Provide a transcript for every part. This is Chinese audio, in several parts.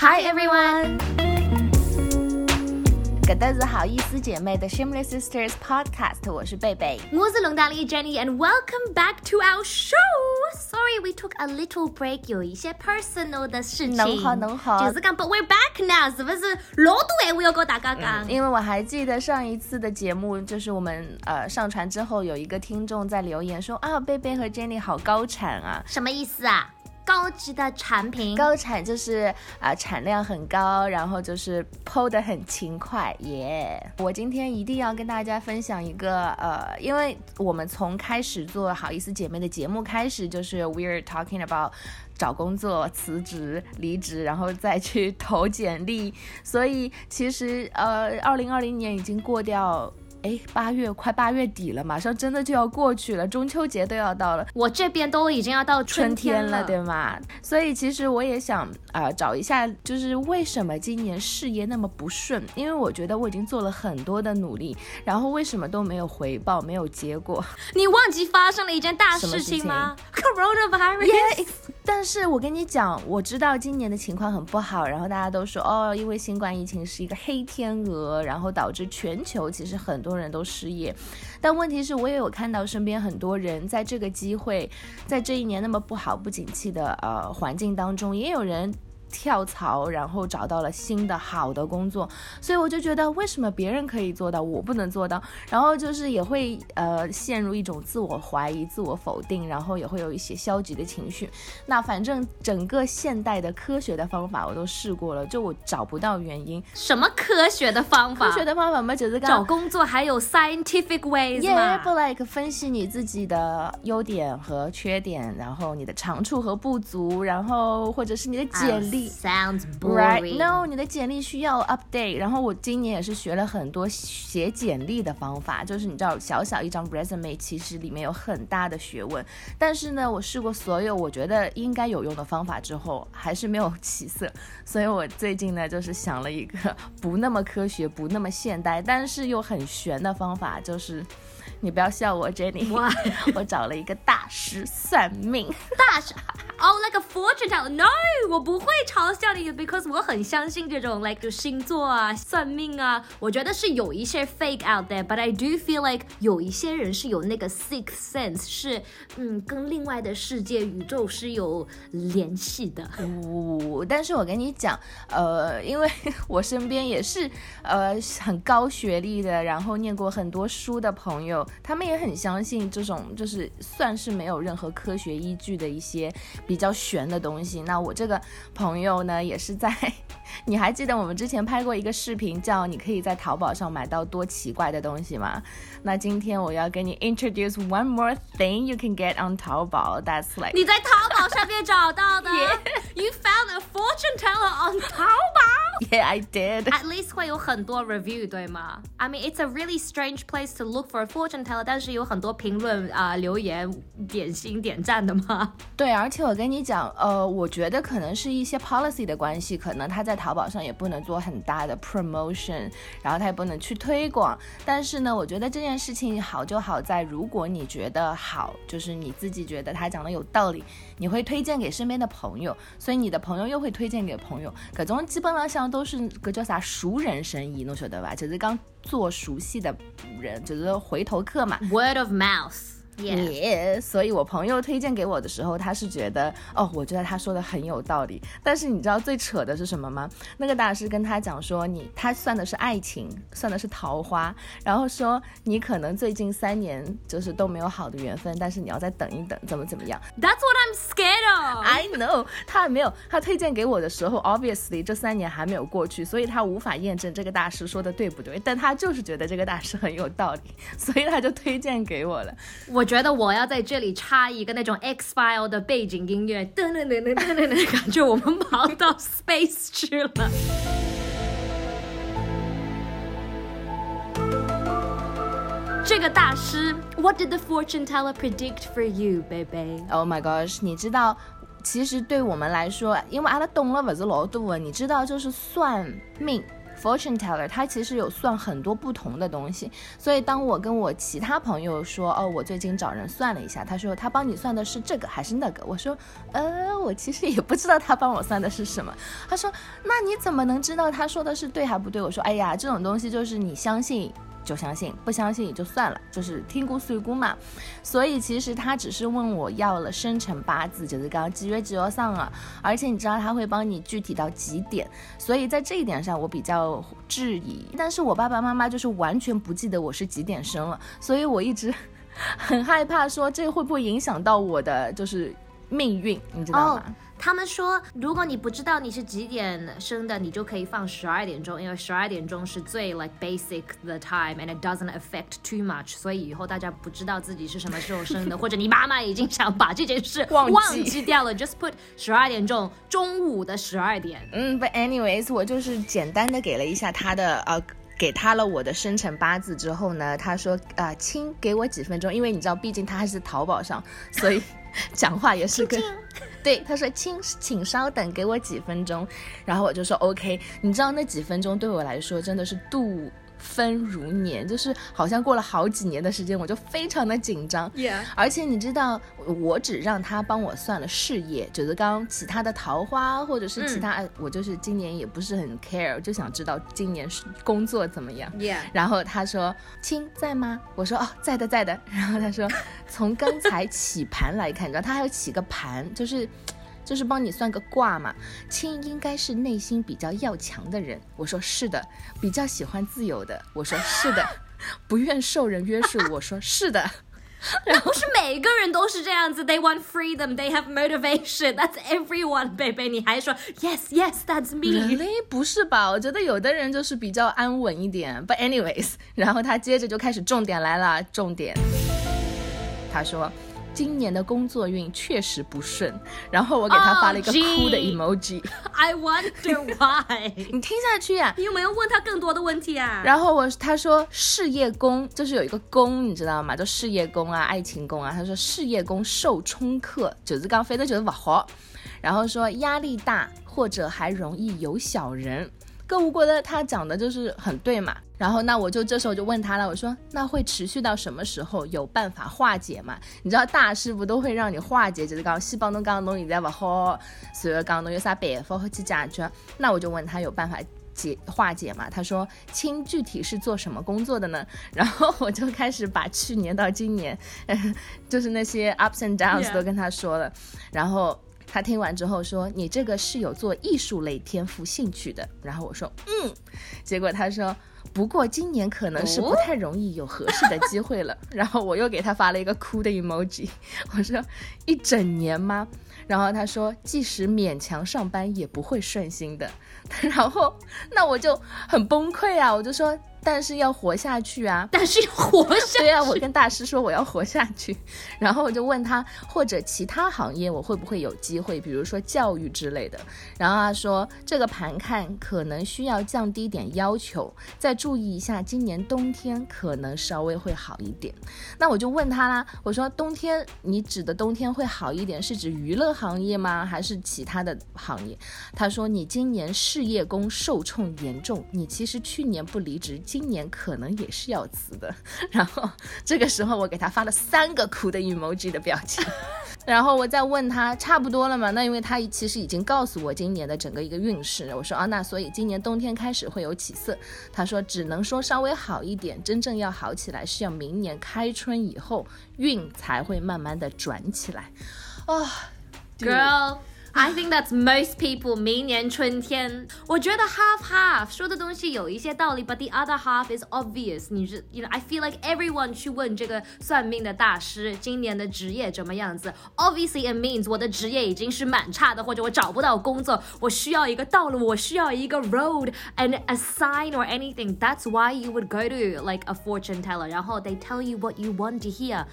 Hi everyone，搿搭是好意思姐妹的 Shameless Sisters Podcast，我是贝贝。我是龙大力 Jenny，and welcome back to our show. Sorry we took a little break，有一些 personal 的事情。能好能好就是讲，but we're back now，是不是？老多闲话要跟大家讲。因为我还记得上一次的节目，就是我们呃上传之后，有一个听众在留言说啊，贝贝和 Jenny 好高产啊。什么意思啊？高级的产品，高产就是啊、产量很高，然后就是剖的很勤快，耶、我今天一定要跟大家分享一个呃，因为我们从开始做好意思姐妹的节目开始，就是 we're talking about。找工作、辞职、离职，然后再去投简历，所以其实呃，二零二零年已经过掉，哎，八月快八月底了，马上真的就要过去了，中秋节都要到了。我这边都已经要到春天天了，对吗？所以其实我也想啊、呃找一下，就是为什么今年事业那么不顺？因为我觉得我已经做了很多的努力，然后为什么都没有回报，没有结果 你忘记发生了一件大事情吗？Coronavirus。？Yes，但是我跟你讲，我知道今年的情况很不好，然后大家都说哦，因为新冠疫情是一个黑天鹅，然后导致全球其实很多很多人都失业。但问题是我也有看到身边很多人在这个机会，在这一年那么不好、不景气的呃环境当中，也有人。跳槽，然后找到了新的好的工作，所以我就觉得为什么别人可以做到，我不能做到？然后就是也会呃陷入一种自我怀疑、自我否定，然后也会有一些消极的情绪。那反正整个现代的科学的方法我都试过了，就我找不到原因。什么科学的方法？科学的方法嘛，就是找工作还有 scientific ways 耶嘛不 like 分析你自己的优点和缺点，然后你的长处和不足，然后或者是你的简历。Sounds Right? boring. No，你的简历需要 update。然后我今年也是学了很多写简历的方法，就是你知道，小小一张 resume 其实里面有很大的学问。但是呢，我试过所有我觉得应该有用的方法之后，还是没有起色。所以我最近呢，就是想了一个不那么科学、不那么现代，但是又很玄的方法，就是你不要笑我，Jenny，哇 我找了一个大师算命。大师，Oh like a fortune teller。No，我不会嘲笑你，because 我很相信这种 like 就星座啊、算命啊，我觉得是有一些 fake out there，but I do feel like 有一些人是有那个 sixth sense，是嗯跟另外的世界宇宙是有联系的。哦，但是我跟你讲，呃，因为 我身边也是呃很高学历的，然后念过很多书的朋友，他们也很相信这种就是算是没有任何科学依据的一些比较玄的东西。那我这个朋友呢，也是在，你还记得我们之前拍过一个视频，叫你可以在淘宝上买到多奇怪的东西吗？那今天我要给你 introduce one more thing you can get on 淘宝，that's like 你在淘宝上面找到的. You found a fortune teller on 淘宝。yeah I did。At least 会有很多 review 对吗？I mean it's a really strange place to look for a fortune teller，但是有很多评论啊、留言点心点赞的吗？对，而且我跟你讲，呃，我觉得可能是一些 policy 的关系，可能他在淘宝上也不能做很大的 promotion，然后他也不能去推广。但是呢，我觉得这件事情好就好在，如果你觉得好，就是你自己觉得他讲的有道理，你会推荐给身边的朋友，所以你的朋友又会推荐给朋友，各种基本上像都是个叫啥熟人生意，侬晓得吧？就是刚做熟悉的人，就是回头客嘛。Word of mouth。Yeah. 耶所以我朋友推荐给我的时候，他是觉得哦，我觉得他说的很有道理。但是你知道最扯的是什么吗？那个大师跟他讲说，你他算的是爱情，算的是桃花，然后说你可能最近三年就是都没有好的缘分，但是你要再等一等，怎么怎么样 That's what I'm scared of.？I know，他还没有，他推荐给我的时候，obviously 这三年还没有过去，所以他无法验证这个大师说的对不对。但他就是觉得这个大师很有道理，所以他就推荐给我了。我觉得我要在这里插一个那种 X File 的背景音乐，噔噔噔噔噔噔噔，感觉我们跑到 space 去了。这个大师，What did the fortune teller predict for you, baby？Oh my gosh！你知道，其实对我们来说，因为阿拉懂了不是老多，你知道，就是算命 fortune teller，他其实有算很多不同的东西。所以当我跟我其他朋友说，哦，我最近找人算了一下，他说他帮你算的是这个还是那个？我说，呃，我其实也不知道他帮我算的是什么。他说，那你怎么能知道他说的是对还不对？我说，哎呀，这种东西就是你相信。就相信，不相信也就算了，就是听姑随姑嘛。所以其实他只是问我要了生辰八字，就是刚刚几月几号上啊。而且你知道他会帮你具体到几点，所以在这一点上我比较质疑。但是我爸爸妈妈就是完全不记得我是几点生了，所以我一直很害怕说这会不会影响到我的就是命运，你知道吗？他们说，如果你不知道你是几点生的，你就可以放十二点钟，因为十二点钟是最 like basic the time and it doesn't affect too much。所以以后大家不知道自己是什么时候生的，或者你妈妈已经想把这件事忘记掉了，just put 十二点钟，中午的十二点。嗯，but anyways，我就是简单的给了一下他的呃。给他了我的生辰八字之后呢，他说啊，亲，给我几分钟，因为你知道，毕竟他还是淘宝上，所以 讲话也是跟。对，他说亲，请稍等，给我几分钟，然后我就说 OK。你知道那几分钟对我来说真的是度。分如年，就是好像过了好几年的时间，我就非常的紧张。Yeah，而且你知道，我只让他帮我算了事业，就是刚其他的桃花或者是其他，我就是今年也不是很 care，就想知道今年是工作怎么样。Yeah，然后他说亲在吗？我说哦在的在的。然后他说从刚才起盘来看，你知道他还要起个盘，就是。就是帮你算个卦嘛，亲应该是内心比较要强的人。我说是的，比较喜欢自由的。我说是的，不愿受人约束。我说是的。那不是每个人都是这样子，They want freedom, they have motivation. That's everyone, baby. 你还说 Yes, yes, that's me. Really？不是吧？我觉得有的人就是比较安稳一点。But anyways，然后他接着就开始重点来了，重点。他说。今年的工作运确实不顺，然后我给他发了一个哭的 emoji。I wonder why。你听下去呀，你有没有问他更多的问题啊？然后我他说事业宫就是有一个宫，你知道吗？就事业宫啊，爱情宫啊。他说事业宫受冲克，就是刚飞的就是不好，然后说压力大，或者还容易有小人。各无过的他讲的就是很对嘛，然后那我就这时候就问他了，我说那会持续到什么时候？有办法化解吗？你知道大师傅都会让你化解，就是讲西帮侬讲侬现在不好，所以讲侬有啥办法去解决？那我就问他有办法解化解吗？他说亲具体是做什么工作的呢？然后我就开始把去年到今年，就是那些 ups and downs 都跟他说了，然后。他听完之后说：“你这个是有做艺术类天赋兴趣的。”然后我说：“嗯。”结果他说：“不过今年可能是不太容易有合适的机会了。”然后我又给他发了一个哭的 emoji。我说：“一整年吗？”然后他说：“即使勉强上班也不会顺心的。”然后那我就很崩溃啊！我就说。但是要活下去啊！但是要活下去对啊，我跟大师说我要活下去，然后我就问他或者其他行业我会不会有机会，比如说教育之类的。然后他说这个盘看可能需要降低点要求，再注意一下今年冬天可能稍微会好一点。那我就问他啦，我说冬天你指的冬天会好一点是指娱乐行业吗？还是其他的行业？他说你今年事业工受冲严重，你其实去年不离职。今今年可能也是要辞的，然后这个时候我给他发了三个哭的 emoji 的表情，然后我再问他差不多了吗？那因为他其实已经告诉我今年的整个一个运势，我说啊，那所以今年冬天开始会有起色。他说只能说稍微好一点，真正要好起来是要明年开春以后运才会慢慢的转起来。啊，girl。I think that's most people 明年春天，我觉得 half half 说的东西有一些道理，but the other half is obvious。你是，you know，I feel like everyone 去问这个算命的大师今年的职业怎么样子，obviously it means 我的职业已经是蛮差的，或者我找不到工作，我需要一个道路，我需要一个 road and a sign or anything. That's why you would go to like a fortune teller，然后 they tell you what you want to hear.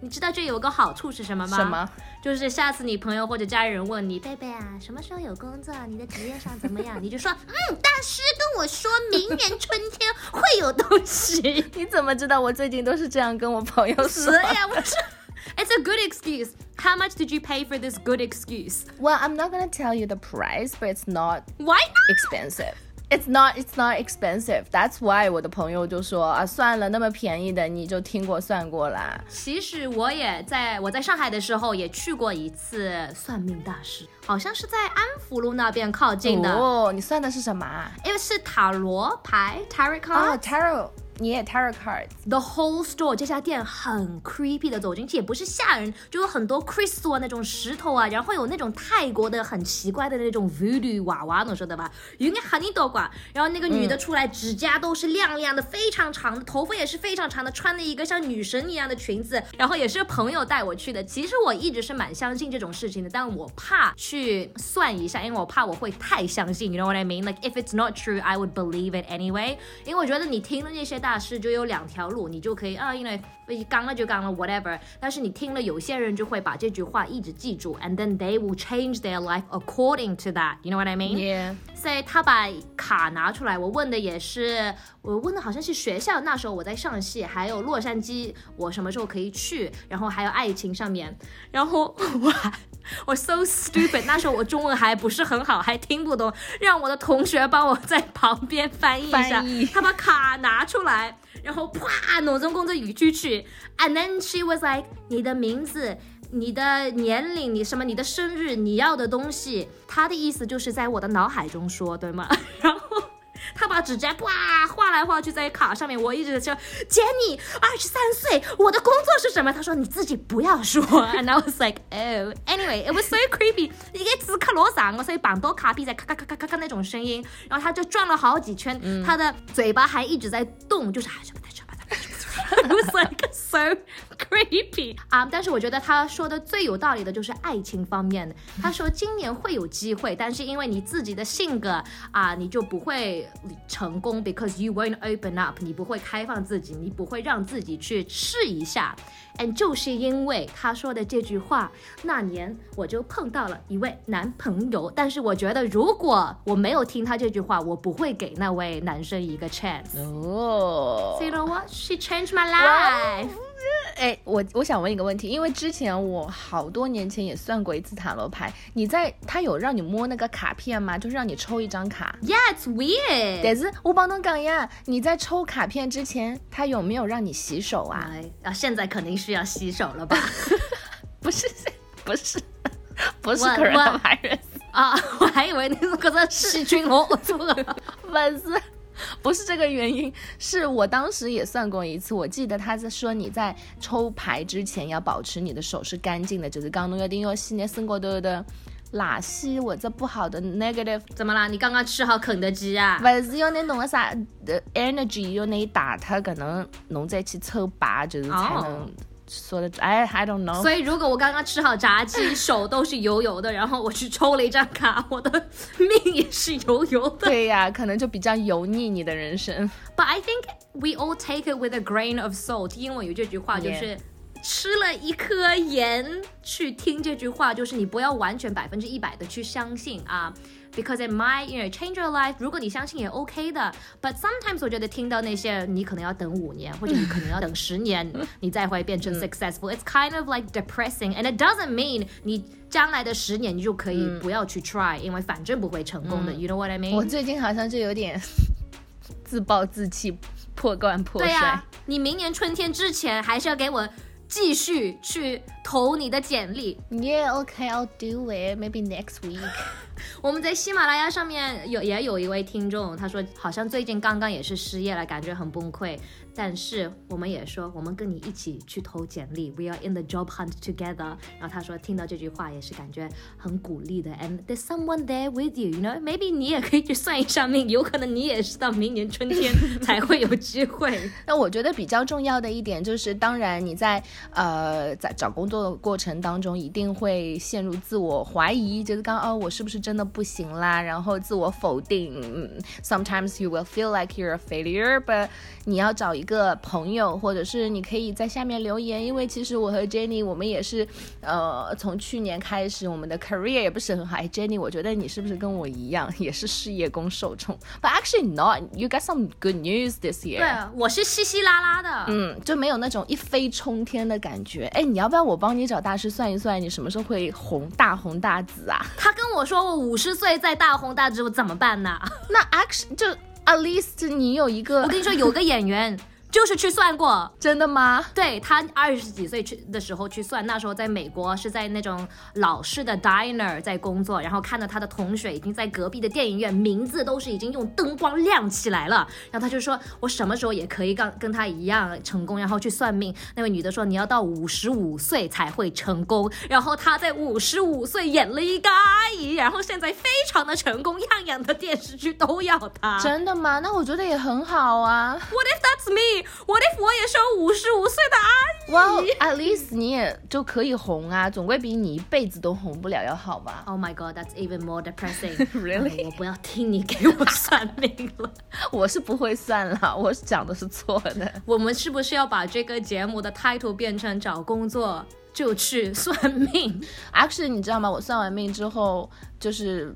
你知道这有个好处是什么吗？什么？就是下次你朋友或者家人问你，贝贝啊，什么时候有工作？你的职业上怎么样？你就说，嗯，大师跟我说明年春天会有东西。你怎么知道？我最近都是这样跟我朋友说呀。我说，It's a good excuse. How much did you pay for this good excuse? Well, I'm not gonna tell you the price, but it's not why expensive. It's not, it's not expensive. That's why 我的朋友就说啊，算了，那么便宜的你就听过算过啦。其实我也在我在上海的时候也去过一次算命大师，好像是在安福路那边靠近的。哦，你算的是什么啊？因为是塔罗牌 tarot card。哦，tarot。你也 tarot cards。The whole store 这家店很 creepy 的，走进去也不是吓人，就有很多 crystal 那种石头啊，然后有那种泰国的很奇怪的那种 voodoo 娃娃，能说的吧？应该很多挂。然后那个女的出来，指甲都是亮亮的，非常长的，头发也是非常长的，穿了一个像女神一样的裙子。然后也是朋友带我去的。其实我一直是蛮相信这种事情的，但我怕去算一下，因为我怕我会太相信。You know what I mean? Like if it's not true, I would believe it anyway. 因为我觉得你听了那些大。大师就有两条路，你就可以啊，因为刚了就刚了，whatever。但是你听了，有些人就会把这句话一直记住，and then they will change their life according to that. You know what I mean? Yeah. 所以他把卡拿出来，我问的也是，我问的好像是学校，那时候我在上戏，还有洛杉矶，我什么时候可以去，然后还有爱情上面，然后 我我 so stupid，那时候我中文还不是很好，还听不懂，让我的同学帮我在旁边翻译一下，他把卡拿出来。然后啪，脑中工作语句去，and then she was like，你的名字、你的年龄、你什么、你的生日、你要的东西，他的意思就是在我的脑海中说，对吗？然后。他把指甲哇画来画去在卡上面，我一直说 Jenny 二十三岁，我的工作是什么？他说你自己不要说。And I was like oh anyway it was so creepy，一个字卡罗上，我所以绑多卡币在咔咔咔咔咔咔那种声音，然后他就转了好几圈，他的嘴巴还一直在动，就是还是不太知道。It was like so creepy 啊！但是我觉得他说的最有道理的就是爱情方面。他说今年会有机会，但是因为你自己的性格啊，你就不会成功，because you won't open up，你不会开放自己，你不会让自己去试一下。And 就是因为他说的这句话，那年我就碰到了一位男朋友。但是我觉得如果我没有听他这句话，我不会给那位男生一个 chance。哦，So you know what? She changed my life. 哎，我我想问一个问题，因为之前我好多年前也算过一次塔罗牌，你在他有让你摸那个卡片吗？就是让你抽一张卡？Yeah, it's weird. 但是我帮侬讲呀，你在抽卡片之前，他有没有让你洗手啊？啊，现在肯定是要洗手了吧？不是，不是，不是 coronavirus 啊，我还以为你是个细菌哦，我错了，不是。不是这个原因，是我当时也算过一次。我记得他在说你在抽牌之前要保持你的手是干净的，就是刚侬要定要洗你身高头的垃圾或者不好的 negative。怎么啦？你刚刚吃好肯德基啊？不是要那弄个啥的 energy 要那打它，可能侬再去抽拔，就是才能。说的哎，I don't know。所以如果我刚刚吃好炸鸡，手都是油油的，然后我去抽了一张卡，我的命也是油油的。对呀，可能就比较油腻你的人生。But I think we all take it with a grain of salt。英文有这句话，就是吃了一颗盐去听这句话，就是你不要完全百分之一百的去相信啊。Because it might, you know, change your life. 如果你相信也 OK 的，But sometimes 我觉得听到那些你可能要等五年，或者你可能要等十年，你再会变成 successful. It's kind of like depressing, and it doesn't mean 你将来的十年你就可以不要去 try，因为反正不会成功的。You know what I mean？我最近好像就有点自暴自弃、破罐破摔。对呀，你明年春天之前还是要给我。继续去投你的简历。Yeah, okay, I'll do it. Maybe next week. 我们在喜马拉雅上面有也有一位听众，他说好像最近刚刚也是失业了，感觉很崩溃。但是我们也说，我们跟你一起去投简历，We are in the job hunt together。然后他说，听到这句话也是感觉很鼓励的。And there's someone there with you，you know？Maybe 你也可以去算一下命，有可能你也是到明年春天才会有机会。那我觉得比较重要的一点就是，当然你在呃在找工作的过程当中，一定会陷入自我怀疑，觉得刚哦，我是不是真的不行啦？然后自我否定。Sometimes you will feel like you're a failure，but 你要找一个朋友，或者是你可以在下面留言，因为其实我和 Jenny 我们也是，呃，从去年开始，我们的 career 也不是很好。哎，Jenny，我觉得你是不是跟我一样，也是事业宫受宠？But actually not. You got some good news this year. 对，我是稀稀拉拉的，嗯，就没有那种一飞冲天的感觉。哎，你要不要我帮？帮你找大师算一算，你什么时候会红大红大紫啊？他跟我说我五十岁再大红大紫，我怎么办呢？那 actually 就 at least 你有一个，我跟你说，有个演员。就是去算过，真的吗？对他二十几岁去的时候去算，那时候在美国是在那种老式的 diner 在工作，然后看到他的同学已经在隔壁的电影院，名字都是已经用灯光亮起来了，然后他就说我什么时候也可以跟跟他一样成功，然后去算命。那位女的说你要到五十五岁才会成功，然后他在五十五岁演了一个阿姨，然后现在非常的成功，样样的电视剧都要他。真的吗？那我觉得也很好啊。What if that's me? What if 我也是五十五岁的阿姨？Well, at least 你也就可以红啊，总归比你一辈子都红不了要好吧？Oh my god, that's even more depressing. Really？我不要听你给我算命了，我是不会算了，我讲的是错的。我们是不是要把这个节目的 title 变成找工作就去算命？Actually，你知道吗？我算完命之后就是。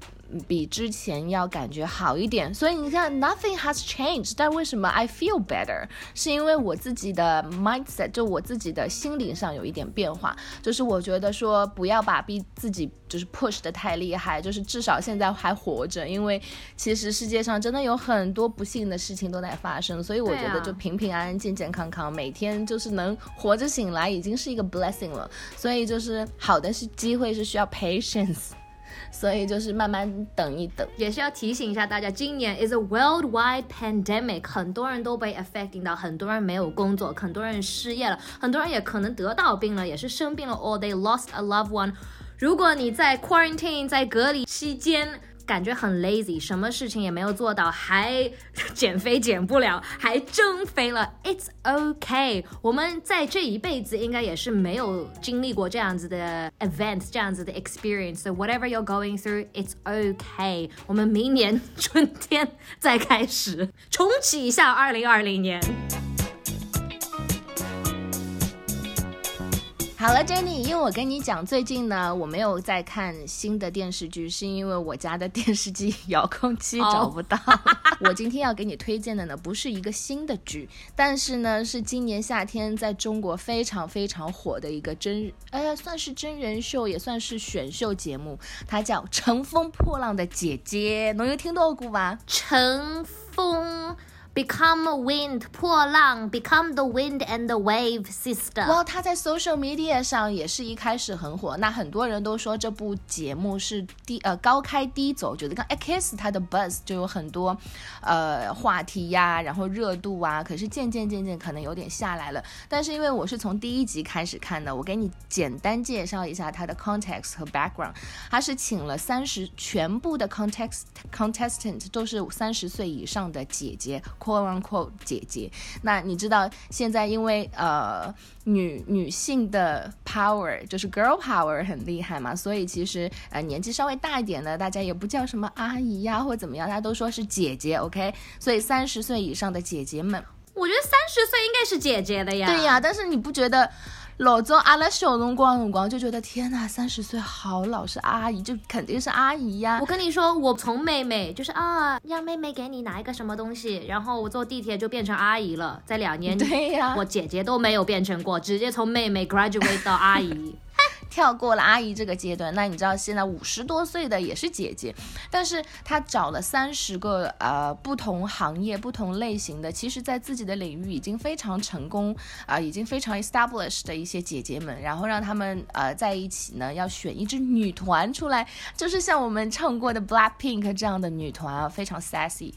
比之前要感觉好一点，所以你看，nothing has changed。但为什么 I feel better？是因为我自己的 mindset，就我自己的心理上有一点变化。就是我觉得说，不要把逼自己就是 push 的太厉害，就是至少现在还活着。因为其实世界上真的有很多不幸的事情都在发生，所以我觉得就平平安安、健健康康，每天就是能活着醒来，已经是一个 blessing 了。所以就是好的是机会是需要 patience。所以就是慢慢等一等，也是要提醒一下大家，今年 is a worldwide pandemic，很多人都被 affecting 到，很多人没有工作，很多人失业了，很多人也可能得到病了，也是生病了，or they lost a loved one。如果你在 quarantine 在隔离期间，感觉很 lazy，什么事情也没有做到，还 减肥减不了，还增肥了。It's okay，我们在这一辈子应该也是没有经历过这样子的 event，这样子的 experience。So whatever you're going through，it's okay。我们明年春天再开始重启一下二零二零年。好了，Jenny，因为我跟你讲，最近呢，我没有在看新的电视剧，是因为我家的电视机 遥控器找不到。我今天要给你推荐的呢，不是一个新的剧，但是呢，是今年夏天在中国非常非常火的一个真，哎，算是真人秀，也算是选秀节目，它叫《乘风破浪的姐姐》，侬有听到过吧？乘风。Become a wind，破浪，Become the wind and the wave sister。哇，他在 social media 上也是一开始很火，那很多人都说这部节目是低呃高开低走，觉得刚 X 它的 buzz 就有很多呃话题呀，然后热度啊，可是渐渐渐渐可能有点下来了。但是因为我是从第一集开始看的，我给你简单介绍一下它的 context 和 background。它是请了三十全部的 context contestant 都是三十岁以上的姐姐。Quote unquote 姐姐，那你知道现在因为呃女女性的 power 就是 girl power 很厉害嘛，所以其实呃年纪稍微大一点的，大家也不叫什么阿姨呀或怎么样，大家都说是姐姐，OK？所以三十岁以上的姐姐们，我觉得三十岁应该是姐姐的呀。对呀，但是你不觉得？老早阿拉小辰光辰光就觉得天呐，三十岁好老是阿姨，就肯定是阿姨呀。我跟你说，我从妹妹就是啊，让妹妹给你拿一个什么东西，然后我坐地铁就变成阿姨了，在两年对呀，我姐姐都没有变成过，直接从妹妹 graduate 到阿姨。跳过了阿姨这个阶段，那你知道现在五十多岁的也是姐姐，但是她找了三十个呃不同行业、不同类型的，其实在自己的领域已经非常成功啊，已经非常 established 的一些姐姐们，然后让他们呃在一起呢，要选一支女团出来，就是像我们唱过的 Black Pink 这样的女团啊，非常 sassy，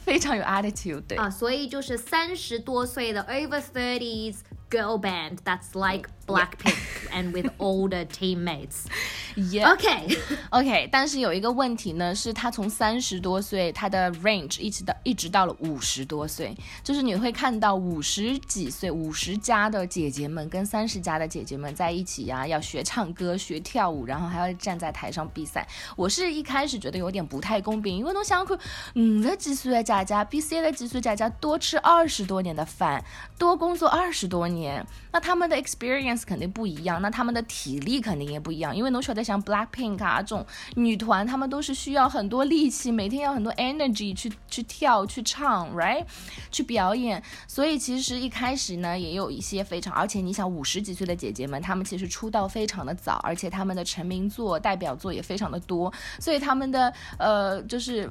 非常有 attitude 对啊，所以就是三十多岁的 over thirties。girl band that's like Blackpink and with older teammates. Yeah. OK OK，但是有一个问题呢，是他从三十多岁，他的 range 一直到一直到了五十多岁，就是你会看到五十几岁、五十加的姐姐们跟三十加的姐姐们在一起呀，要学唱歌、学跳舞，然后还要站在台上比赛。我是一开始觉得有点不太公平，因为侬想看五十几岁的姐姐比三十几岁姐姐多吃二十多年的饭，多工作二十多年。年，那他们的 experience 肯定不一样，那他们的体力肯定也不一样，因为侬晓得像 Blackpink 啊这种女团，她们都是需要很多力气，每天要很多 energy 去去跳、去唱，right，去表演。所以其实一开始呢，也有一些非常，而且你想五十几岁的姐姐们，她们其实出道非常的早，而且她们的成名作、代表作也非常的多，所以她们的呃就是。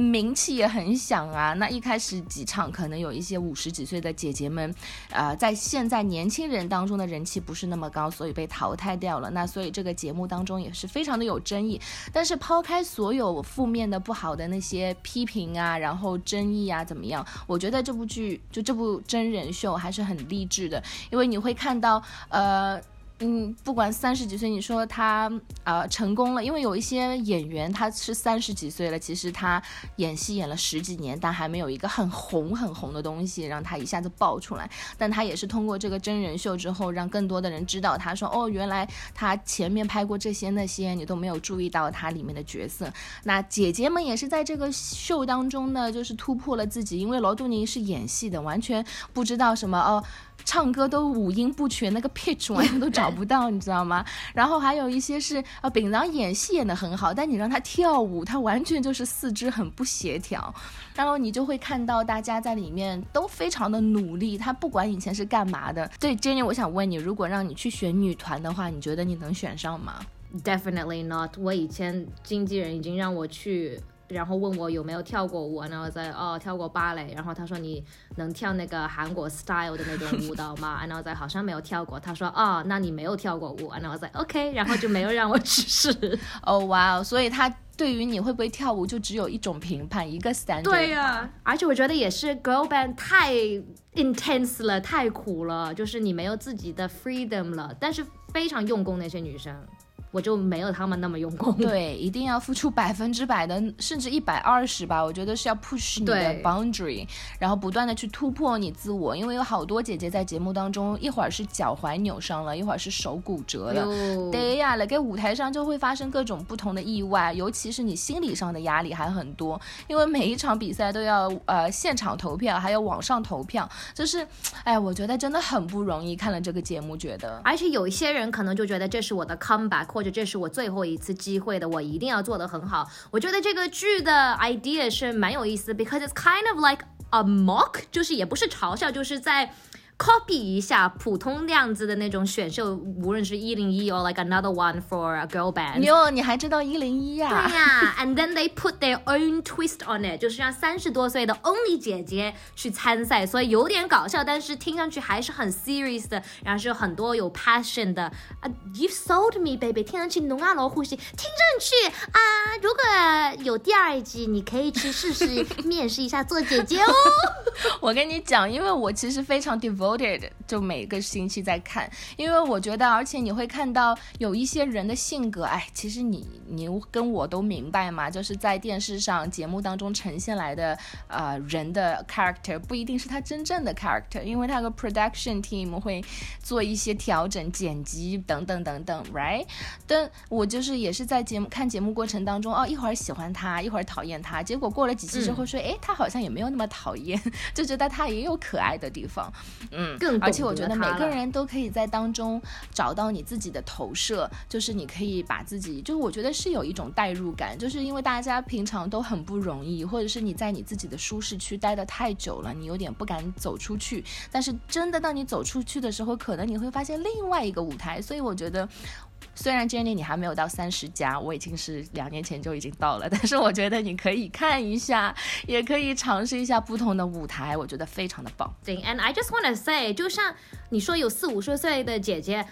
名气也很响啊！那一开始几场可能有一些五十几岁的姐姐们，呃，在现在年轻人当中的人气不是那么高，所以被淘汰掉了。那所以这个节目当中也是非常的有争议。但是抛开所有负面的、不好的那些批评啊，然后争议啊，怎么样？我觉得这部剧就这部真人秀还是很励志的，因为你会看到，呃。嗯，不管三十几岁，你说他呃成功了，因为有一些演员他是三十几岁了，其实他演戏演了十几年，但还没有一个很红很红的东西让他一下子爆出来。但他也是通过这个真人秀之后，让更多的人知道，他说哦，原来他前面拍过这些那些，你都没有注意到他里面的角色。那姐姐们也是在这个秀当中呢，就是突破了自己，因为罗杜宁是演戏的，完全不知道什么哦。唱歌都五音不全，那个 pitch 完全都找不到，你知道吗？然后还有一些是啊，丙郎演戏演得很好，但你让他跳舞，他完全就是四肢很不协调。然后你就会看到大家在里面都非常的努力，他不管以前是干嘛的。对，Jenny，我想问你，如果让你去选女团的话，你觉得你能选上吗？Definitely not。我以前经纪人已经让我去。然后问我有没有跳过舞，然后在哦跳过芭蕾，然后他说你能跳那个韩国 style 的那种舞蹈吗？然后在好像没有跳过，他说哦那你没有跳过舞，然后在 OK，然后就没有让我 去试。哦哇哦，所以他对于你会不会跳舞就只有一种评判，一个 standard。对呀，而且我觉得也是 girl band 太 intense 了，太苦了，就是你没有自己的 freedom 了，但是非常用功那些女生。我就没有他们那么用功。对，一定要付出百分之百的，甚至一百二十吧。我觉得是要 push 你的 boundary，然后不断的去突破你自我。因为有好多姐姐在节目当中，一会儿是脚踝扭伤了，一会儿是手骨折了。对呀，了，给舞台上就会发生各种不同的意外，尤其是你心理上的压力还很多。因为每一场比赛都要呃现场投票，还有网上投票，就是，哎，我觉得真的很不容易。看了这个节目，觉得，而且有一些人可能就觉得这是我的 comeback。或者这是我最后一次机会的，我一定要做得很好。我觉得这个剧的 idea 是蛮有意思，because it's kind of like a mock，就是也不是嘲笑，就是在。Copy 一下普通那样子的那种选秀，无论是一零一 or like another one for a girl band。哟，你还知道一零一呀？对呀，and then they put their own twist on it，就是让三十多岁的 Only 姐姐去参赛，所以有点搞笑，但是听上去还是很 serious 的，然后是很多有 passion 的。啊，You sold me, baby，听上去浓啊罗呼吸，听上去啊，如果有第二季，你可以去试试面试一下做姐姐哦。我跟你讲，因为我其实非常 devoted。就每个星期在看，因为我觉得，而且你会看到有一些人的性格，哎，其实你你跟我都明白嘛，就是在电视上节目当中呈现来的呃人的 character 不一定是他真正的 character，因为他的 production team 会做一些调整、剪辑等等等等，right？但我就是也是在节目看节目过程当中，哦，一会儿喜欢他，一会儿讨厌他，结果过了几期之后说，哎，他好像也没有那么讨厌，就觉得他也有可爱的地方。嗯，而且我觉得每个人都可以在当中找到你自己的投射，就是你可以把自己，就是我觉得是有一种代入感，就是因为大家平常都很不容易，或者是你在你自己的舒适区待得太久了，你有点不敢走出去。但是真的当你走出去的时候，可能你会发现另外一个舞台。所以我觉得。虽然 Jenny 你还没有到三十加，我已经是两年前就已经到了，但是我觉得你可以看一下，也可以尝试一下不同的舞台，我觉得非常的棒。对，And I just wanna say，就像你说有四五十岁的姐姐。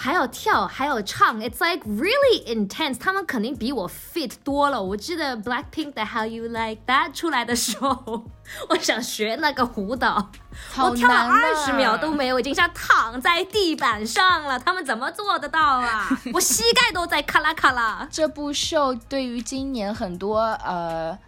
还有跳，还有唱，It's like really intense。他们肯定比我 fit 多了。我记得 Blackpink 的 How You Like That 出来的时候，我想学那个舞蹈，我跳了二十秒都没有，已经像躺在地板上了。他们怎么做得到啊？我膝盖都在咔啦咔啦。这部秀对于今年很多呃。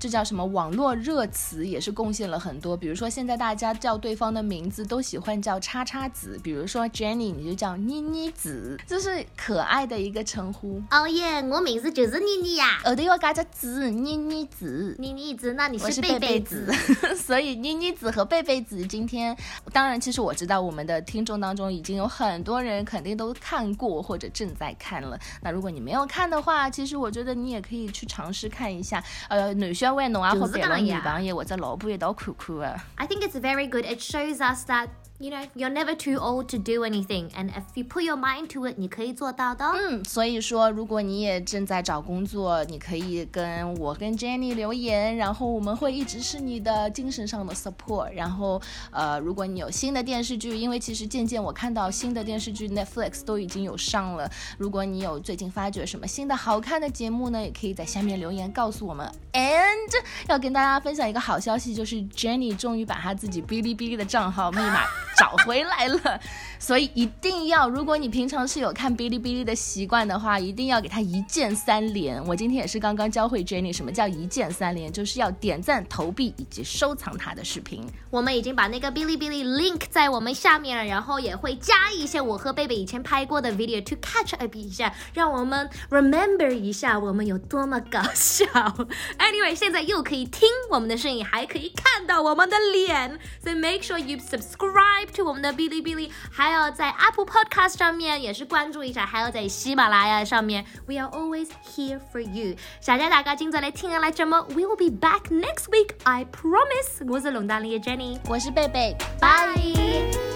这叫什么网络热词，也是贡献了很多。比如说现在大家叫对方的名字都喜欢叫叉叉子，比如说 Jenny 你就叫妮妮子，这是可爱的一个称呼。哦耶，我名字就是妮妮呀。后头要加个子，妮妮子，妮妮子，那你是贝贝子。所以妮妮子和贝贝子今天，当然其实我知道我们的听众当中已经有很多人肯定都看过或者正在看了。那如果你没有看的话，其实我觉得你也可以去尝试看一下。呃，男小孩侬也好陪了女朋友或者老婆一道看看的。I think it's very good. It shows us that. You know, you're never too old to do anything, and if you put your mind to it, 你可以做到的。嗯，所以说，如果你也正在找工作，你可以跟我跟 Jenny 留言，然后我们会一直是你的精神上的 support。然后，呃，如果你有新的电视剧，因为其实渐渐我看到新的电视剧 Netflix 都已经有上了。如果你有最近发掘什么新的好看的节目呢，也可以在下面留言告诉我们。And 要跟大家分享一个好消息，就是 Jenny 终于把她自己哔哩哔哩的账号密码。找回来了，所以一定要，如果你平常是有看哔哩哔哩的习惯的话，一定要给他一键三连。我今天也是刚刚教会 Jenny 什么叫一键三连，就是要点赞、投币以及收藏他的视频。我们已经把那个哔哩哔哩 link 在我们下面了，然后也会加一些我和贝贝以前拍过的 video to catch up 一下，让我们 remember 一下我们有多么搞笑。Anyway，现在又可以听我们的声音，还可以看到我们的脸所以 make sure you subscribe。to 我们的哔哩哔哩，还有在 Apple Podcast 上面也是关注一下，还有在喜马拉雅上面，We are always here for you。谢谢大家今早来听来节目，We will be back next week，I promise。我是龙大力的 Jenny，我是贝贝，Bye。